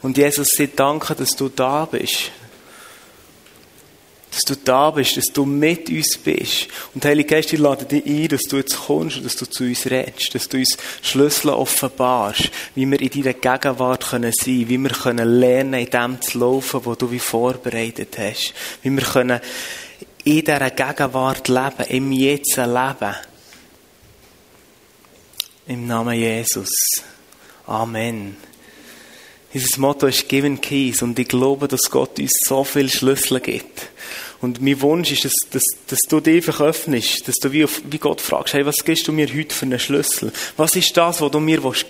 Und Jesus sagt, danke, dass du da bist. Dass du da bist, dass du mit uns bist. Und Heilige Geist, ich lade dich ein, dass du jetzt kommst und dass du zu uns redest, dass du uns Schlüssel offenbarst, wie wir in deiner Gegenwart können sein, wie wir können lernen, in dem zu laufen, wo du wie vorbereitet hast. Wie wir können in dieser Gegenwart leben, im Jetzt leben. Im Namen Jesus. Amen. Dieses Motto ist Given Keys und ich glaube, dass Gott uns so viele Schlüssel gibt. Und mein Wunsch ist, dass, dass, dass du dich einfach öffnest, dass du wie, auf, wie Gott fragst, hey, was gibst du mir heute für einen Schlüssel? Was ist das, was du mir geben willst?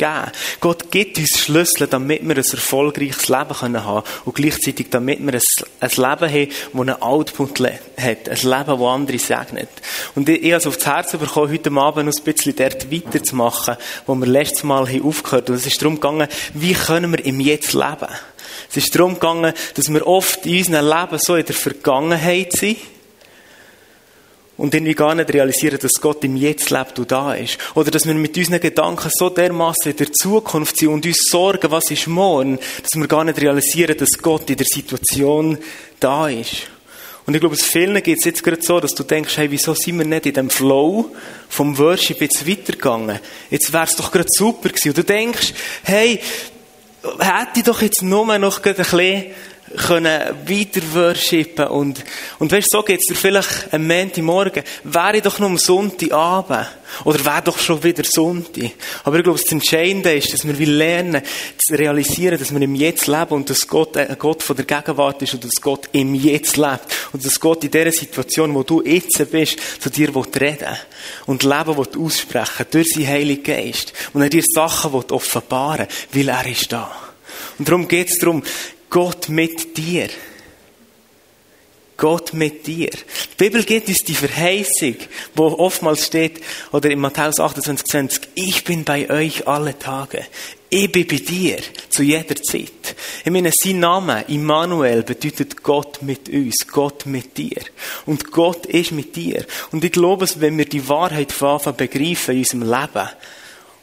Gott gibt uns Schlüssel, damit wir ein erfolgreiches Leben können haben und gleichzeitig damit wir ein, ein Leben haben, das einen Output hat, ein Leben, das andere segnet. Und ich, ich habe es aufs Herz bekommen, heute Abend noch ein bisschen dort weiterzumachen, wo wir letztes Mal aufgehört haben. Und es ist darum gegangen, wie können wir im Jetzt leben? Es ist darum gegangen, dass wir oft in unserem Leben so in der Vergangenheit sind und irgendwie gar nicht realisieren, dass Gott im Jetzt lebt und da ist. Oder dass wir mit unseren Gedanken so dermaßen in der Zukunft sind und uns sorgen, was ist morgen, dass wir gar nicht realisieren, dass Gott in der Situation da ist. Und ich glaube, es vielen geht es jetzt gerade so, dass du denkst, hey, wieso sind wir nicht in dem Flow vom Worship jetzt weitergegangen? Jetzt wäre es doch gerade super gewesen. Und du denkst, hey, hätte ich doch jetzt nur noch ein bisschen können weiter worshipen und, und weißt, so geht's dir vielleicht am Montagmorgen. Wäre ich doch noch am Sonntagabend. Oder wäre doch schon wieder Sonntag. Aber ich glaube, das Entscheidende ist, dass wir lernen, zu realisieren, dass wir im Jetzt leben und dass Gott ein Gott von der Gegenwart ist und dass Gott im Jetzt lebt. Und dass Gott in dieser Situation, wo du jetzt bist, zu dir reden Und Leben will aussprechen durch seinen Heiligen Geist. Und er dir Sachen will offenbaren weil er ist da. Und darum geht es darum, Gott mit dir. Gott mit dir. Die Bibel gibt uns die Verheißung, wo oftmals steht, oder in Matthäus 28, 20, ich bin bei euch alle Tage. Ich bin bei dir zu jeder Zeit. Ich meine, sein Name, Immanuel, bedeutet Gott mit uns, Gott mit dir. Und Gott ist mit dir. Und ich glaube, wenn wir die Wahrheit von Anfang begreifen in unserem Leben,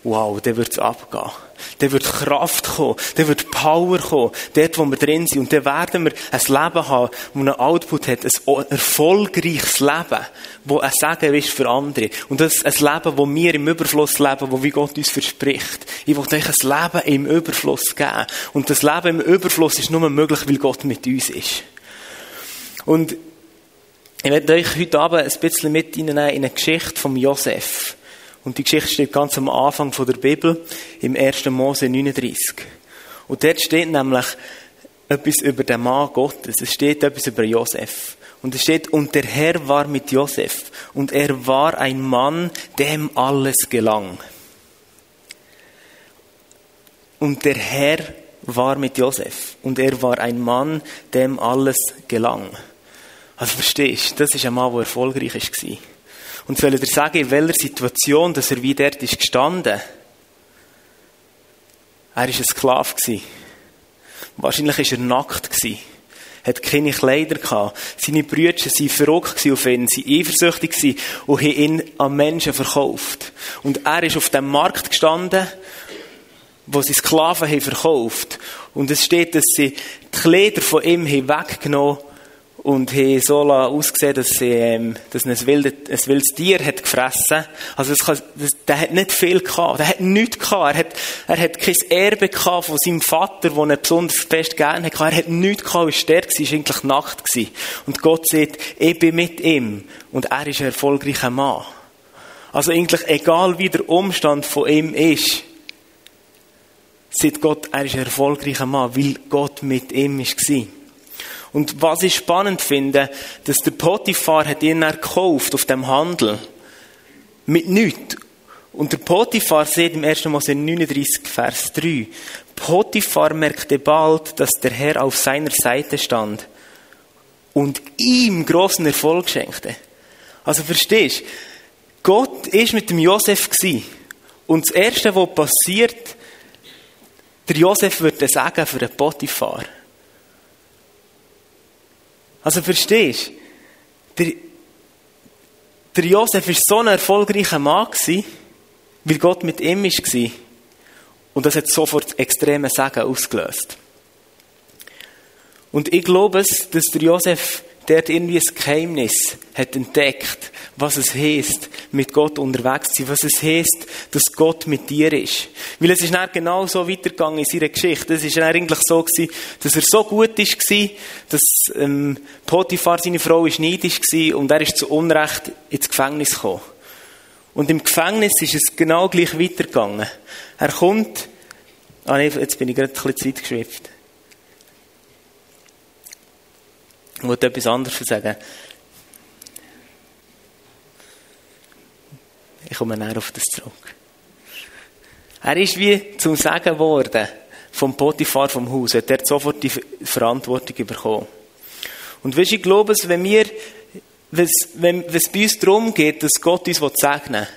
wow, dann wird es abgehen. Dann wird Kraft kommen, dann wird Power kommen, dort, wo wir drin sind. Und dann werden wir ein Leben haben, das einen Output hat, ein erfolgreiches Leben, das ein Segen ist für andere. Und das ist ein Leben, das wir im Überfluss leben, wo wie Gott uns verspricht. Ich will euch ein Leben im Überfluss geben. Und das Leben im Überfluss ist nur möglich, weil Gott mit uns ist. Und ich werde euch heute Abend ein bisschen mit in eine Geschichte von Josef. Und die Geschichte steht ganz am Anfang der Bibel, im 1. Mose 39. Und dort steht nämlich etwas über den Mann Gottes. Es steht etwas über Josef. Und es steht, und der Herr war mit Josef. Und er war ein Mann, dem alles gelang. Und der Herr war mit Josef. Und er war ein Mann, dem alles gelang. Also verstehst du, das ist ein Mann, der erfolgreich war. Und soll dir sagen, in welcher Situation, dass er wie dort ist gestanden? Er war ein Sklave. Wahrscheinlich war er nackt. Hat keine Kleider gehabt. Seine Brüder waren verrückt auf ihn, sie eifersüchtig und haben ihn an Menschen verkauft. Und er ist auf dem Markt gestanden, wo sie Sklaven haben verkauft. Und es steht, dass sie die Kleider von ihm haben weggenommen und haben so ausgesehen, dass, sie, ähm, dass ein, wildes, ein wildes Tier hat gefressen. Also das kann, das, der hat nicht viel gehabt. Der hat nichts gehabt. Er hat, er hat kein Erbe gehabt von seinem Vater, den er besonders fest gerne hatte. Er hat nichts gehabt, er war er war eigentlich Nacht gewesen. Und Gott sagt, ich bin mit ihm. Und er ist ein erfolgreicher Mann. Also eigentlich, egal wie der Umstand von ihm ist, sagt Gott, er ist ein erfolgreicher Mann, weil Gott mit ihm war. Und was ich spannend finde, dass der Potiphar hat ihn gekauft auf dem Handel. Mit nichts. Und der Potiphar sieht im 1. Mose 39, Vers 3. Potiphar merkte bald, dass der Herr auf seiner Seite stand und ihm großen Erfolg schenkte. Also verstehst du? Gott ist mit dem Josef gsi und das erste, was passiert, der Josef würde sagen für den Potiphar. Also verstehst du? Der, der Josef war so ein erfolgreicher Mann, weil Gott mit ihm war. Und das hat sofort extreme Segen ausgelöst. Und ich glaube es, dass der Josef dort irgendwie ein Geheimnis hat entdeckt, was es heißt, mit Gott unterwegs zu sein, was es heißt, dass Gott mit dir ist. Weil es ist dann genau so weitergegangen in seiner Geschichte. Es ist eigentlich so gewesen, dass er so gut war, dass ähm, Potiphar, seine Frau, ist neidisch war und er ist zu Unrecht ins Gefängnis gekommen. Und im Gefängnis ist es genau gleich weitergegangen. Er kommt, ah jetzt bin ich gerade ein bisschen Zeit geschwiftet. Ich wollte etwas anderes sagen. Ich komme näher auf das zurück. Er ist wie zum Sagen geworden vom Potiphar vom Haus. Er hat sofort die Verantwortung bekommen. Und weißt, ich glaube, wenn wir, wenn es bei uns darum geht, dass Gott uns segnen will,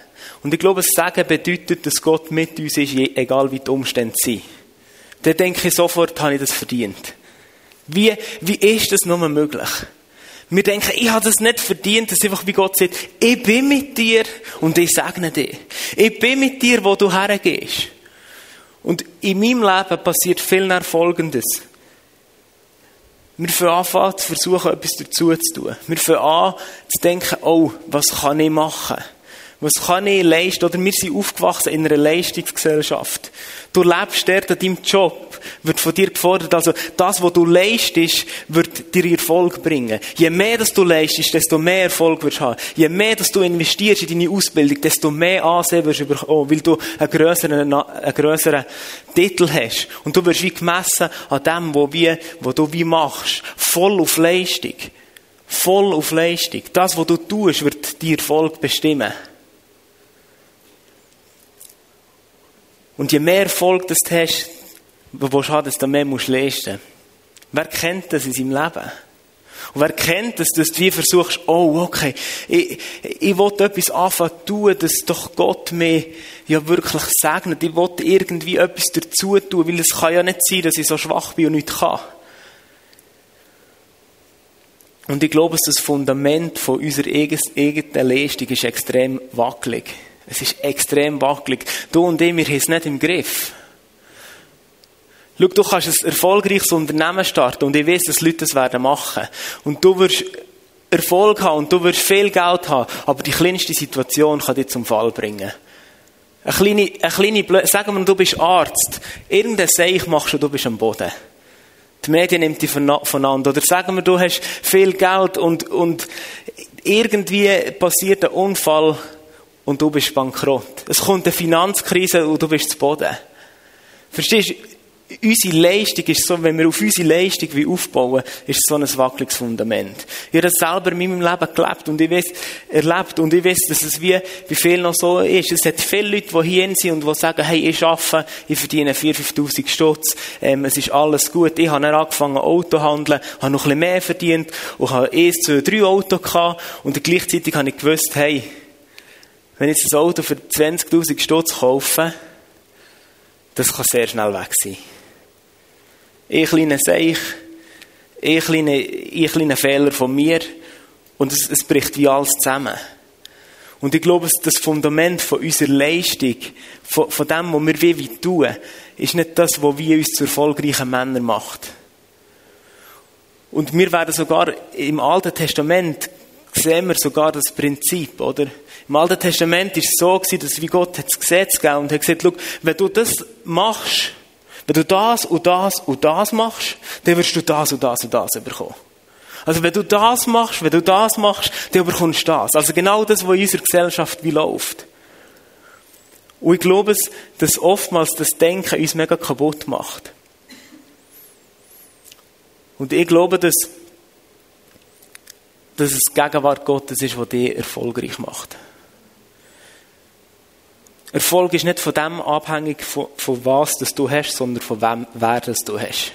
und ich glaube, das Sagen bedeutet, dass Gott mit uns ist, egal wie die Umstände sind, dann denke ich sofort, habe ich das verdient. Wie, wie ist das nur möglich? Wir denken, ich habe das nicht verdient, dass einfach wie Gott sagt, ich bin mit dir und ich segne dich. Ich bin mit dir, wo du hergehst. Und in meinem Leben passiert viel mehr Folgendes. Wir fangen an zu versuchen, etwas dazu zu tun. Wir fangen an zu denken, oh, was kann ich machen? Was kann ich leisten? Oder wir sind aufgewachsen in einer Leistungsgesellschaft. Du lebst dort an deinem Job, wird von dir gefordert. Also das, was du leistest, wird dir Erfolg bringen. Je mehr dass du leistest, desto mehr Erfolg wirst du haben. Je mehr dass du investierst in deine Ausbildung, desto mehr Ansehen wirst du bekommen, weil du einen grösseren, einen grösseren Titel hast. Und du wirst wie gemessen an dem, wo, wie, wo du wie machst. Voll auf Leistung. Voll auf Leistung. Das, was du tust, wird dir Erfolg bestimmen. Und je mehr Erfolg das du hast, wo du hast, desto mehr musst du leisten. Wer kennt das in seinem Leben? Und wer kennt das, dass du wie versuchst, oh, okay, ich, ich will etwas anfangen zu tun, dass doch Gott mir ja wirklich segnet. Ich will irgendwie etwas dazu tun, weil es kann ja nicht sein, dass ich so schwach bin und nichts kann. Und ich glaube, dass das Fundament von unserer eigenen Leistung ist extrem wackelig. Es ist extrem wackelig. Du und ich, wir haben es nicht im Griff. Schau, du kannst ein erfolgreiches Unternehmen starten und ich weiß, dass Leute das werden machen. Und du wirst Erfolg haben und du wirst viel Geld haben, aber die kleinste Situation kann dich zum Fall bringen. Eine kleine, eine kleine, sagen wir, du bist Arzt. Irgendein Seich machst du, du bist am Boden. Die Medien nimmt dich voneinander. Oder sagen wir, du hast viel Geld und, und irgendwie passiert ein Unfall und du bist bankrott. Es kommt eine Finanzkrise und du bist zu Boden. Verstehst du? Unsere Leistung ist so, wenn wir auf unsere Leistung wie aufbauen, ist so ein wackeliges Fundament. Ich habe das selber in meinem Leben gelebt und ich weiß, erlebt und ich weiß, dass es wie bei vielen noch so ist. Es hat viele Leute, die hier sind und die sagen, hey, ich arbeite, ich verdiene 4.000, 5.000 Stutz, ähm, es ist alles gut. Ich habe dann angefangen, Auto zu handeln, habe noch ein bisschen mehr verdient und habe eins, zwei, drei Autos gehabt und gleichzeitig habe ich gewusst, hey, wenn ich jetzt ein Auto für 20.000 Stutz kaufe, das kann sehr schnell weg sein. Ein kleiner Seich, ein kleiner, ein kleiner Fehler von mir und es, es bricht wie alles zusammen. Und ich glaube, das Fundament von unserer Leistung, von, von dem, was wir wie tun, ist nicht das, was wir uns zu erfolgreichen Männern macht. Und wir werden sogar im Alten Testament sehen wir sogar das Prinzip, oder? Im Alten Testament ist es so gewesen, dass wie Gott das Gesetz gegeben und hat gesagt, schau, wenn du das machst, wenn du das und das und das machst, dann wirst du das und das und das bekommen. Also wenn du das machst, wenn du das machst, dann bekommst du das. Also genau das, was in unserer Gesellschaft wie läuft. Und ich glaube, dass oftmals das Denken uns mega kaputt macht. Und ich glaube, dass dass es die Gegenwart Gottes ist, die dich erfolgreich macht. Erfolg ist nicht von dem abhängig, von, von was das du hast, sondern von wem, wer das du hast.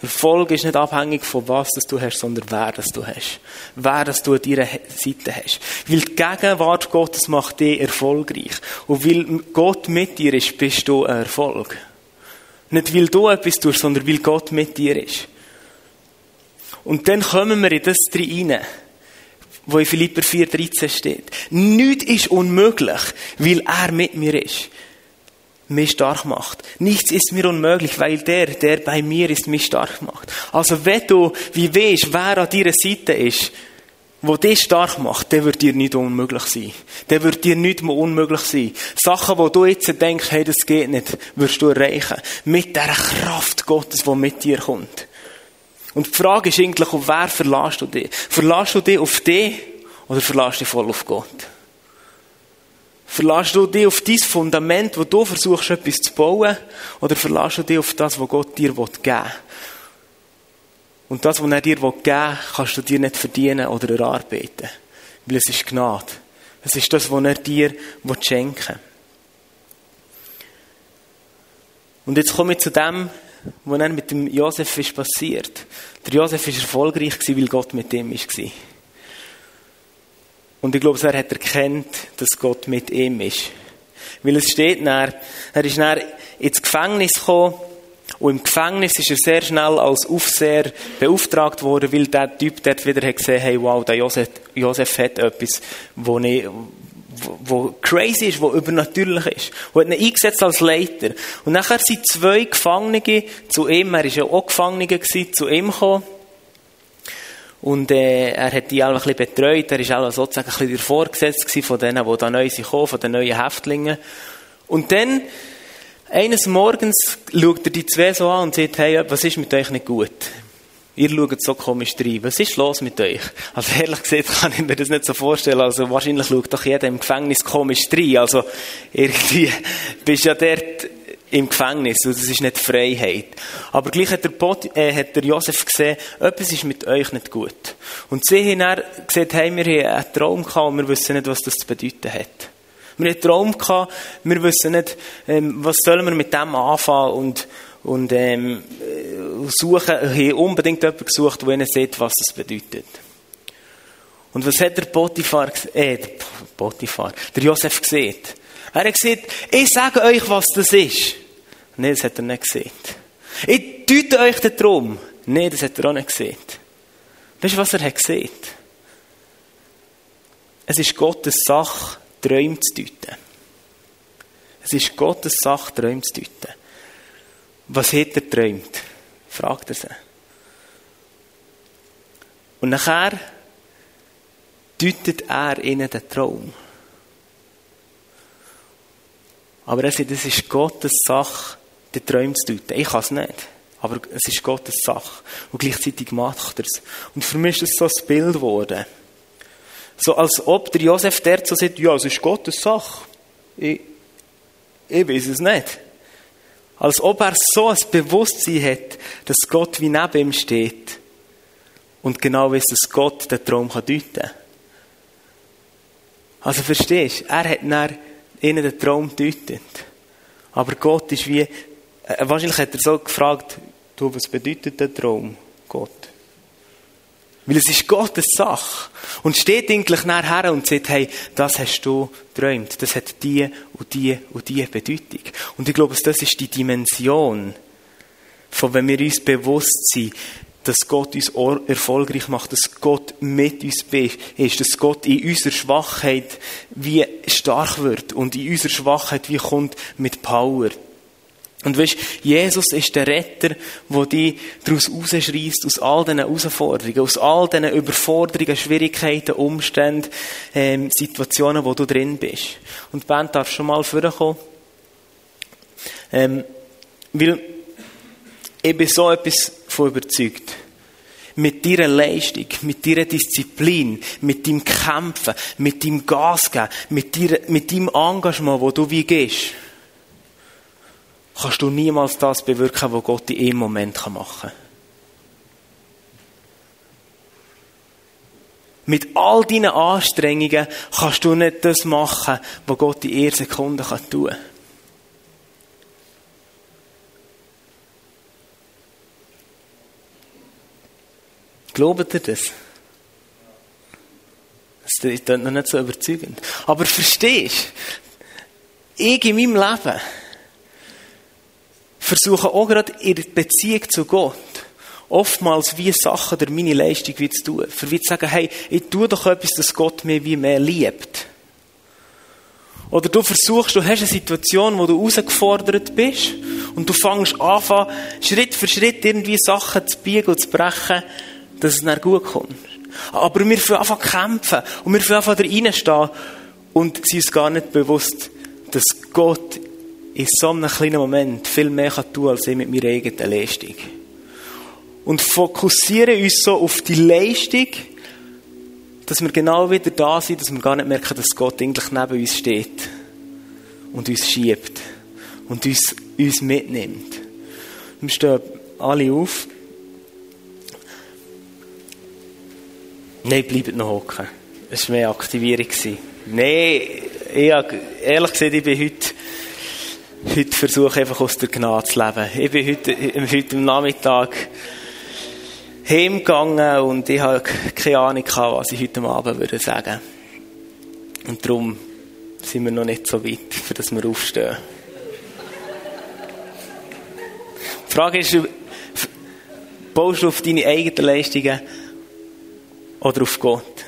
Erfolg ist nicht abhängig von was das du hast, sondern wer das du hast. Wer das du an deiner Seite hast. Weil die Gegenwart Gottes macht dich erfolgreich. Und weil Gott mit dir ist, bist du ein Erfolg. Nicht weil du etwas tust, sondern weil Gott mit dir ist. Und dann kommen wir in das rein, wo in Philipper 4,13 steht. Nichts ist unmöglich, weil er mit mir ist. mich stark macht. Nichts ist mir unmöglich, weil der, der bei mir ist, mich stark macht. Also wenn du, wie weißt, wer an deiner Seite ist, wo dich stark macht, der wird dir nicht unmöglich sein. Der wird dir nicht mehr unmöglich sein. Sachen, wo du jetzt denkst, hey, das geht nicht, wirst du erreichen. Mit der Kraft Gottes, die mit dir kommt. Und die Frage ist eigentlich, auf wer verlässt du dich? Verlässt du dich auf dich oder verlässt du dich voll auf Gott? Verlässt du dich auf dein Fundament, wo du versuchst, etwas zu bauen, oder verlässt du dich auf das, was Gott dir geben will? Und das, was er dir geben will, kannst du dir nicht verdienen oder erarbeiten. Weil es ist Gnade. Es ist das, was er dir schenken will. Und jetzt komme ich zu dem, was dann mit dem Josef ist passiert. Der Josef war erfolgreich, weil Gott mit ihm war. Und ich glaube, er hat erkannt, dass Gott mit ihm ist. Weil es steht dann, er ist dann ins Gefängnis gekommen und im Gefängnis ist er sehr schnell als Aufseher beauftragt worden, weil der Typ dort wieder hat gesehen, hey, wow, der Josef, Josef hat etwas, wo, wo, wo crazy ist, wo übernatürlich ist. Und hat ihn eingesetzt als Leiter. Und nachher sind zwei Gefangene zu ihm, er war ja auch Gefangene, gewesen, zu ihm gekommen. Und äh, er hat die alle ein bisschen betreut. Er war sozusagen ein bisschen der Vorgesetzte von denen, die da neu sind, von den neuen Häftlingen. Und dann eines Morgens schaut er die zwei so an und sagt, hey, was ist mit euch nicht gut? Ihr schaut so komisch rein. Was ist los mit euch? Also ehrlich gesagt kann ich mir das nicht so vorstellen. Also wahrscheinlich schaut doch jeder im Gefängnis komisch rein. Also irgendwie bist ja dort im Gefängnis und das ist nicht Freiheit. Aber gleich hat der, Pot, äh, hat der Josef gesehen, etwas ist mit euch nicht gut. Und sie haben dann gesagt, hey, wir haben einen Traum gehabt und wir wissen nicht, was das zu bedeuten hat. Wir haben einen Traum gehabt, wir wissen nicht, ähm, was sollen wir mit dem anfangen und, und ähm, äh, suchen, haben unbedingt jemanden gesucht, der ihnen sieht, was das bedeutet. Und was hat der Potiphar, äh, der Potiphar, der Josef gesehen? Er hat gesagt, ich sage euch, was das ist. Nein, das hat er nicht gesehen. Ich deute euch den Traum. Nein, das hat er auch nicht gesehen. Weißt du, was er hat gesehen? Es ist Gottes Sache, Träume zu deuten. Es ist Gottes Sache, Träume zu deuten. Was hat er träumt? Fragt er sie. Und nachher deutet er ihnen den Traum. Aber er sagt, es ist Gottes Sache, den Träume zu deuten. Ich kann es nicht. Aber es ist Gottes Sache. Und gleichzeitig macht er es. Und für mich ist das so ein Bild geworden. So als ob der Josef dort so sagt, ja, es ist Gottes Sache. Ich, ich weiß es nicht. Als ob er so ein Bewusstsein hat, dass Gott wie neben ihm steht und genau weiß, dass Gott den Traum deuten kann. Also verstehst du, er hat dann ihnen den Traum deutet. Aber Gott ist wie, äh, wahrscheinlich hat er so gefragt, du, was bedeutet der Traum, Gott? Weil es ist Gottes Sache. Und steht eigentlich nachher und sagt, hey, das hast du träumt. Das hat die und die und die Bedeutung. Und ich glaube, das ist die Dimension, von wenn wir uns bewusst sind, dass Gott uns erfolgreich macht, dass Gott mit uns ist, dass Gott in unserer Schwachheit wie stark wird und in unserer Schwachheit wie kommt mit Power. Und weißt, Jesus ist der Retter, der dich daraus rausschreist, aus all diesen Herausforderungen, aus all diesen Überforderungen, Schwierigkeiten, Umständen, ähm, Situationen, wo du drin bist. Und die Band darf schon mal vorkommen. Ähm, weil ich bin so etwas von überzeugt. Mit deiner Leistung, mit deiner Disziplin, mit deinem Kämpfen, mit deinem Gas geben, mit, dir, mit deinem Engagement, wo du wie gehst, kannst du niemals das bewirken, was Gott in einem Moment machen kann. Mit all deinen Anstrengungen kannst du nicht das machen, was Gott in einer Sekunde tun kann. Glaubt ihr das? Das ist noch nicht so überzeugend. Aber verstehst du, ich in meinem Leben versuche auch gerade in Beziehung zu Gott oftmals wie Sachen der meine Leistung zu tun. Für wie zu sagen, hey, ich tue doch etwas, dass Gott mich wie mehr liebt. Oder du versuchst, du hast eine Situation, wo du herausgefordert bist und du fängst an, Schritt für Schritt irgendwie Sachen zu biegen und zu brechen, dass es dann gut kommt. Aber wir fangen an kämpfen und wir fangen an da reinstehen und sind uns gar nicht bewusst, dass Gott in so einem kleinen Moment viel mehr tun kann als ich mit meiner eigenen Leistung. Und fokussieren uns so auf die Leistung, dass wir genau wieder da sind, dass wir gar nicht merken, dass Gott eigentlich neben uns steht und uns schiebt und uns, uns mitnimmt. Wir stehen alle auf. Nein, bleibt noch hocken. Es war mehr Aktivierung. Nein, ich, ehrlich gesagt, ich bin heute, heute versuche einfach aus der Gnade zu leben. Ich bin heute, heute Nachmittag heimgegangen und ich habe keine Ahnung gehabt, was ich heute Abend würde sagen. Und darum sind wir noch nicht so weit, für dass wir aufstehen. Die Frage ist, baust du auf deine eigenen Leistungen oder auf Gott?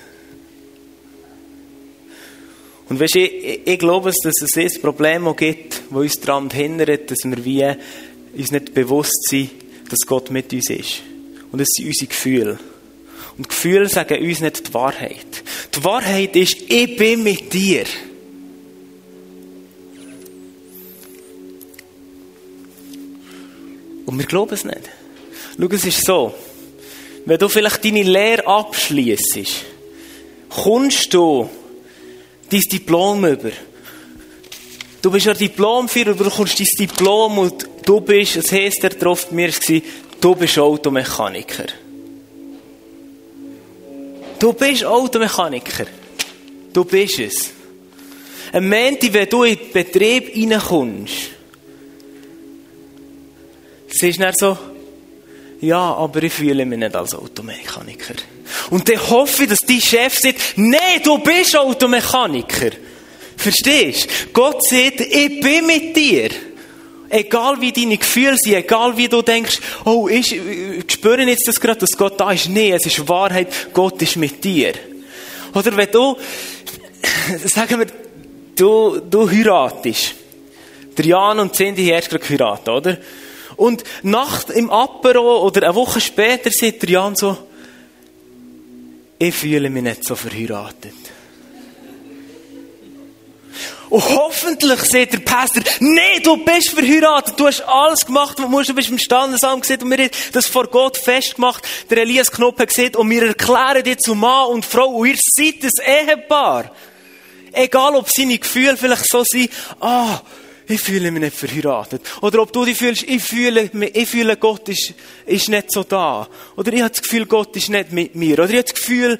Und weißt, ich, ich glaube, dass es ein Problem gibt, das uns daran hindert, dass wir wie uns nicht bewusst sind, dass Gott mit uns ist. Und es sind unsere Gefühle. Und Gefühle sagen uns nicht die Wahrheit. Die Wahrheit ist, ich bin mit dir. Und wir glauben es nicht. Schau, es ist so. Wenn du vielleicht deine Lehre abschließt, kommst du dein Diplom über. Du bist ja Diplomführer, du bekommst dein Diplom und du bist, das heisst, der drauf mir Du bist Automechaniker. Du bist Automechaniker. Du bist es. Ein Moment, wenn du in den Betrieb reinkommst, siehst du dann so, ja, aber ich fühle mich nicht als Automechaniker. Und dann hoffe ich, dass dein Chef sagt, nee, du bist Automechaniker. Verstehst? Gott sagt, ich bin mit dir. Egal wie deine Gefühle sind, egal wie du denkst, oh, ich, ich spüre jetzt das gerade, dass Gott da ist. Nee, es ist Wahrheit, Gott ist mit dir. Oder wenn du, sagen wir, du, du heiratest. Der Jan und Cindy haben erst gerade geheiratet, oder? Und Nacht im Apero oder eine Woche später sagt der Jan so, ich fühle mich nicht so verheiratet. Und hoffentlich sieht der Pastor, nee, du bist verheiratet, du hast alles gemacht, was du musst, du bist im Standesamt gesehen und wir haben das vor Gott festgemacht. Der Elias Knopf hat gesehen und wir erklären dir zu Mann und Frau und ihr seid ein Ehepaar. Egal, ob seine Gefühle vielleicht so sind, ah, ich fühle mich nicht verheiratet. Oder ob du dich fühlst, ich fühle, ich fühle, Gott ist, ist nicht so da. Oder ich habe das Gefühl, Gott ist nicht mit mir. Oder ich habe das Gefühl,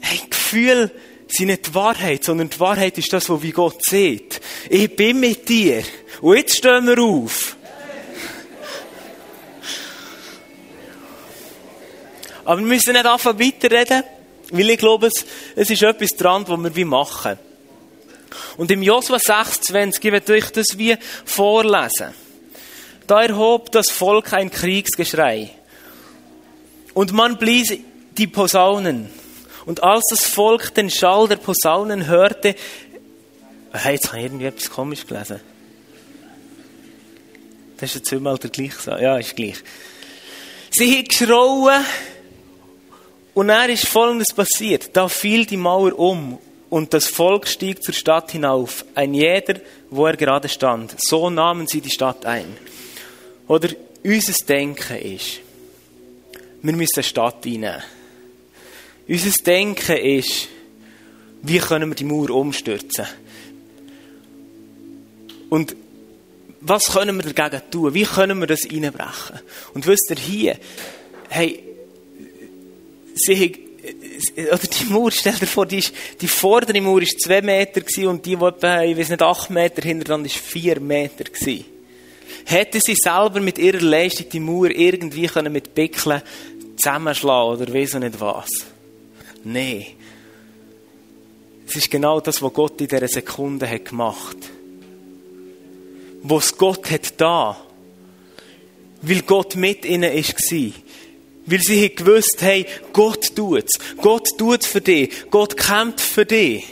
hey, Gefühl, sind nicht die Wahrheit, sondern die Wahrheit ist das, was wie Gott sieht. Ich bin mit dir. Und jetzt stehen wir auf. Aber wir müssen nicht anfangen weiterreden, weil ich glaube, es, ist etwas dran, was wir wie machen. Und im Josua 26, ich werde euch das wie vorlesen. Da erhob das Volk ein Kriegsgeschrei. Und man blies die Posaunen. Und als das Volk den Schall der Posaunen hörte, hey, jetzt habe ich irgendwie etwas komisch gelesen. Das ist jetzt zweimal der gleiche Ja, ist gleich. Sie haben geschrauen und dann ist Folgendes passiert. Da fiel die Mauer um und das Volk stieg zur Stadt hinauf, ein jeder, wo er gerade stand. So nahmen sie die Stadt ein. Oder unser Denken ist, wir müssen eine Stadt einnehmen. Unser Denken ist, wie können wir die Mauer umstürzen? Und was können wir dagegen tun? Wie können wir das einbrechen? Und wisst ihr hier, hey, sie oder die Mauer, stell dir vor, die, ist, die vordere Mauer war zwei Meter und die, die etwa, ich weiß nicht, acht Meter hinter dran ist vier Meter gewesen. Hätte sie selber mit ihrer Leistung die Mauer irgendwie können mit Pickeln zusammenschlagen oder weiss ich nicht was? Nein. Es ist genau das, was Gott in dieser Sekunde hat gemacht. Was Gott hat da. Weil Gott mit ihnen war. Weil sie gewusst hey, Gott tut's. Gott tut für dich. Gott kämpft für dich.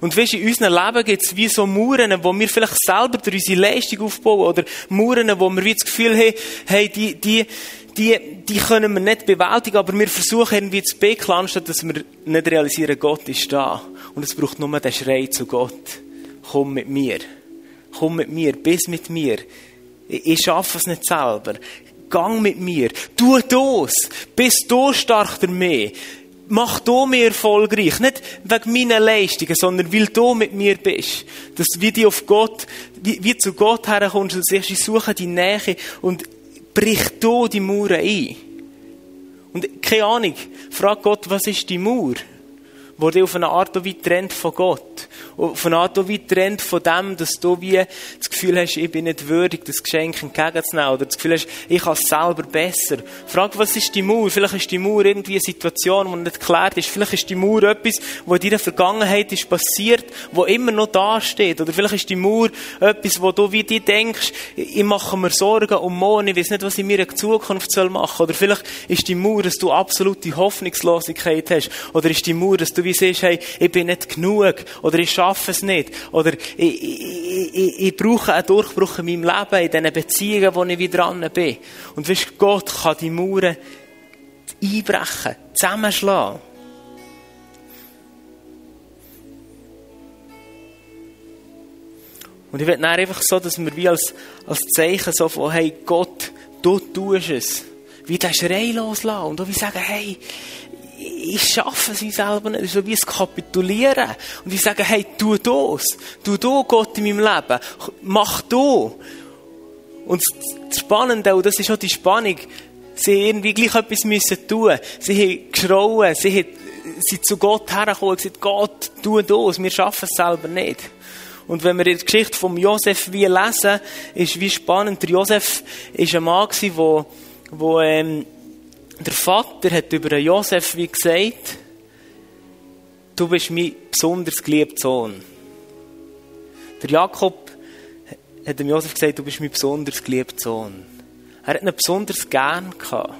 Und weißt, in unserem Leben gibt es wie so Mauern, wo wir vielleicht selber durch unsere Leistung aufbauen, oder Mauern, wo wir wie das Gefühl haben, hey, die, die, die, die können wir nicht bewältigen, aber wir versuchen irgendwie zu beklagen, dass wir nicht realisieren, Gott ist da. Und es braucht nur den Schrei zu Gott. Komm mit mir. Komm mit mir. Bis mit mir. Ich, ich schaffe es nicht selber. Gang mit mir. Tu das. Bist du stark mehr. Mach du mich erfolgreich. Nicht wegen meiner Leistungen, sondern weil du mit mir bist. Dass wie du auf Gott, wie, wie zu Gott herkommst und sagst, ich suche die Nähe und brich du die Mauer ein. Und keine Ahnung, frag Gott, was ist die Mauer? Dich auf eine Art und Weise trennt von Gott. Eine Art Weise trennt von dem, dass du wie das Gefühl hast, ich bin nicht würdig, das Geschenk entgegenzunehmen. Oder das Gefühl hast, ich kann es selber besser. Frag, was ist die Mauer? Vielleicht ist die Mauer irgendwie eine Situation, die nicht geklärt ist. Vielleicht ist die Mauer etwas, was in deiner Vergangenheit ist passiert, wo immer noch da steht. Oder vielleicht ist die Mauer etwas, wo du wie dir denkst, ich mache mir Sorgen um morgen, ich weiß nicht, was ich mir in Zukunft machen soll. Oder vielleicht ist die Mauer, dass du absolute Hoffnungslosigkeit hast. Oder ist die Mauer, dass du wie siehst, hey, ich bin nicht genug. Oder ich schaffe es nicht. Oder ich, ich, ich, ich brauche einen Durchbruch in meinem Leben, in diesen Beziehungen, wo ich wieder dran bin. Und weißt, Gott kann die Mauern einbrechen, zusammenschlagen. Und ich will einfach so, dass wir wie als, als Zeichen so von, hey Gott, du tust es. Wie den Schrei loslassen und auch wie sagen, hey, ich schaffe es selber nicht. So wie ein Kapitulieren. Und ich sage, hey, tu das. Tu das, Gott, in meinem Leben. Mach du. Und das Spannende, und das ist auch die Spannung, sie haben irgendwie gleich etwas müssen tun. Sie haben geschrauen, sie haben, sind zu Gott hergekommen und gesagt, Gott, tu das. Wir schaffen es selber nicht. Und wenn wir die Geschichte von Josef wie lesen, ist wie spannend. Der Josef war ein Mann, der, wo, wo ähm, der Vater hat über Josef wie gesagt, du bist mein besonders geliebter Sohn. Der Jakob hat dem Josef gesagt, du bist mein besonders geliebter Sohn. Er hat ihn besonders gern gehabt.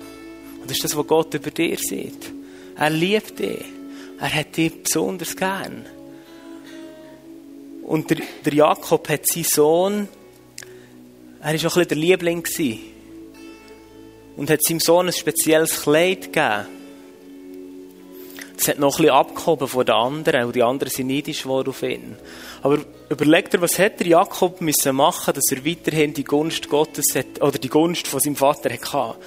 Und das ist das, was Gott über dir sieht. Er liebt dich. Er hat dich besonders gern. Und der, der Jakob hat seinen Sohn, er war auch ein bisschen der Liebling. Gewesen und hat seinem Sohn ein spezielles Kleid gegeben. Das hat noch ein bisschen abgehoben von den anderen und die anderen sind neidisch auf ihn. Aber überlegt er, was hätte Jakob müssen machen, dass er weiterhin die Gunst Gottes hat, oder die Gunst von seinem Vater hatte.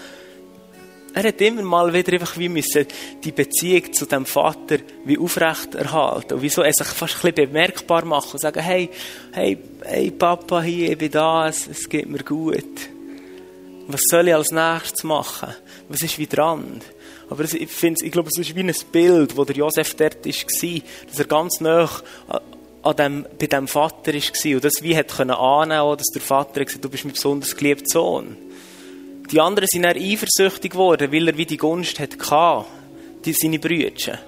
Er hat immer mal wieder einfach wie müssen die Beziehung zu dem Vater wie aufrecht erhalten und wieso er sich fast ein bisschen bemerkbar machen und sagen, hey, hey, hey Papa hier, ich bin da, es, es geht mir gut was soll ich als nächstes machen? Was ist wie dran? Aber ich, finde, ich glaube, es ist wie ein Bild, wo der Josef dort war, dass er ganz nah an dem, bei dem Vater war und das wie hat können annehmen, dass der Vater gesagt du bist mein besonders geliebter Sohn. Die anderen sind dann eifersüchtig geworden, weil er wie die Gunst hatte, seine Brüder.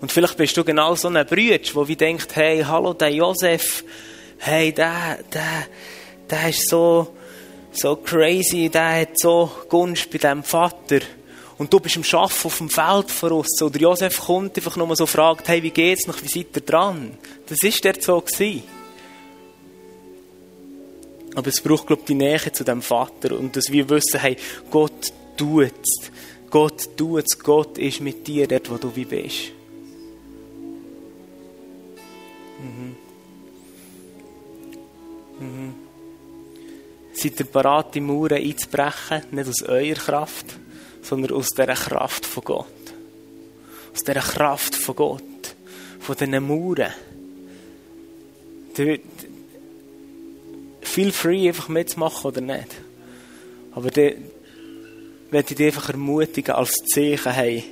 Und vielleicht bist du genau so ein Brüder, der wie denkt, hey, hallo, der Josef, hey, der, der, der ist so, so crazy, der hat so Gunst bei diesem Vater. Und du bist am Schaffen auf dem Feld vor uns. Oder Josef kommt einfach nur so fragt, hey, wie geht's noch, wie seid ihr dran? Das ist der so gewesen. Aber es braucht, glaube ich, die Nähe zu dem Vater. Und dass wir wissen, hey, Gott tut's. Gott tut's. Gott ist mit dir dort, wo du wie bist. Mhm. Mhm. Seid ihr bereit, die Mauern einzubrechen? Nicht aus eurer Kraft, sondern aus der Kraft von Gott. Aus der Kraft von Gott. Von diesen Mauern. Feel free, einfach mitzumachen oder nicht. Aber dann werde ich dich einfach ermutigen, als Zeichen, hey,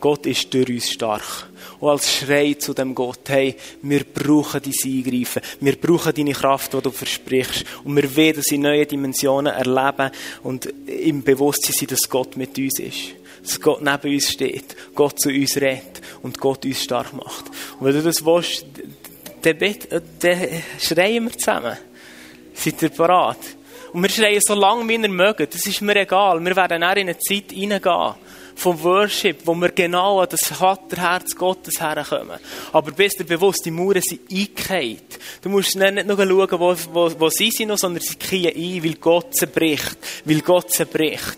Gott ist durch uns stark und als Schrei zu dem Gott, hey, wir brauchen dein Eingreifen, wir brauchen deine Kraft, die du versprichst und wir werden sie in neuen Dimensionen erleben und im Bewusstsein sein, dass Gott mit uns ist. Dass Gott neben uns steht, Gott zu uns redet und Gott uns stark macht. Und wenn du das willst, dann, dann schreien wir zusammen. Seid ihr bereit? Und wir schreien so lange, wie wir mögen. Das ist mir egal. Wir werden auch in eine Zeit hineingehen vom Worship, wo wir genau an das Vaterherz Gottes herkommen. Aber bist dir bewusst, die Mauern sind eingekehrt. Du musst nicht nur schauen, wo, wo, wo sie sind, sondern sie gehen ein, weil Gott sie bricht. Weil Gott sie bricht.